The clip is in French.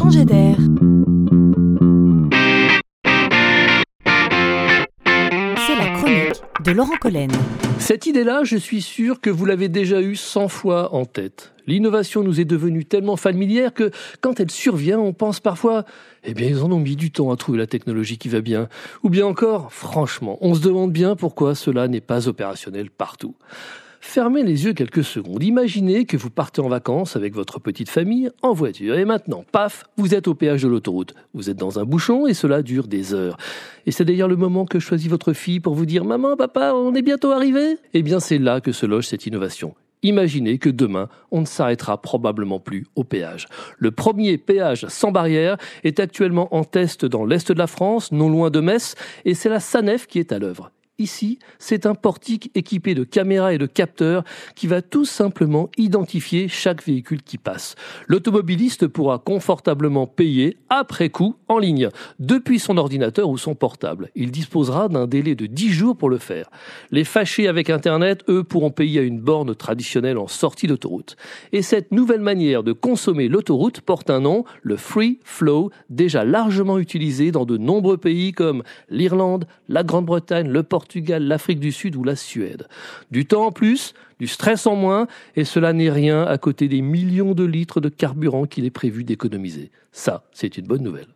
changer d'air. C'est la chronique de Laurent Collen. Cette idée-là, je suis sûr que vous l'avez déjà eue 100 fois en tête. L'innovation nous est devenue tellement familière que quand elle survient, on pense parfois, eh bien, ils en ont mis du temps à trouver la technologie qui va bien. Ou bien encore, franchement, on se demande bien pourquoi cela n'est pas opérationnel partout. Fermez les yeux quelques secondes. Imaginez que vous partez en vacances avec votre petite famille en voiture. Et maintenant, paf, vous êtes au péage de l'autoroute. Vous êtes dans un bouchon et cela dure des heures. Et c'est d'ailleurs le moment que choisit votre fille pour vous dire Maman, papa, on est bientôt arrivé Eh bien, c'est là que se loge cette innovation. Imaginez que demain, on ne s'arrêtera probablement plus au péage. Le premier péage sans barrière est actuellement en test dans l'Est de la France, non loin de Metz, et c'est la SANEF qui est à l'œuvre. Ici, c'est un portique équipé de caméras et de capteurs qui va tout simplement identifier chaque véhicule qui passe. L'automobiliste pourra confortablement payer après coup en ligne, depuis son ordinateur ou son portable. Il disposera d'un délai de 10 jours pour le faire. Les fâchés avec Internet, eux, pourront payer à une borne traditionnelle en sortie d'autoroute. Et cette nouvelle manière de consommer l'autoroute porte un nom, le Free Flow, déjà largement utilisé dans de nombreux pays comme l'Irlande, la Grande-Bretagne, le Portugal, l'Afrique du Sud ou la Suède. Du temps en plus, du stress en moins, et cela n'est rien à côté des millions de litres de carburant qu'il est prévu d'économiser. Ça, c'est une bonne nouvelle.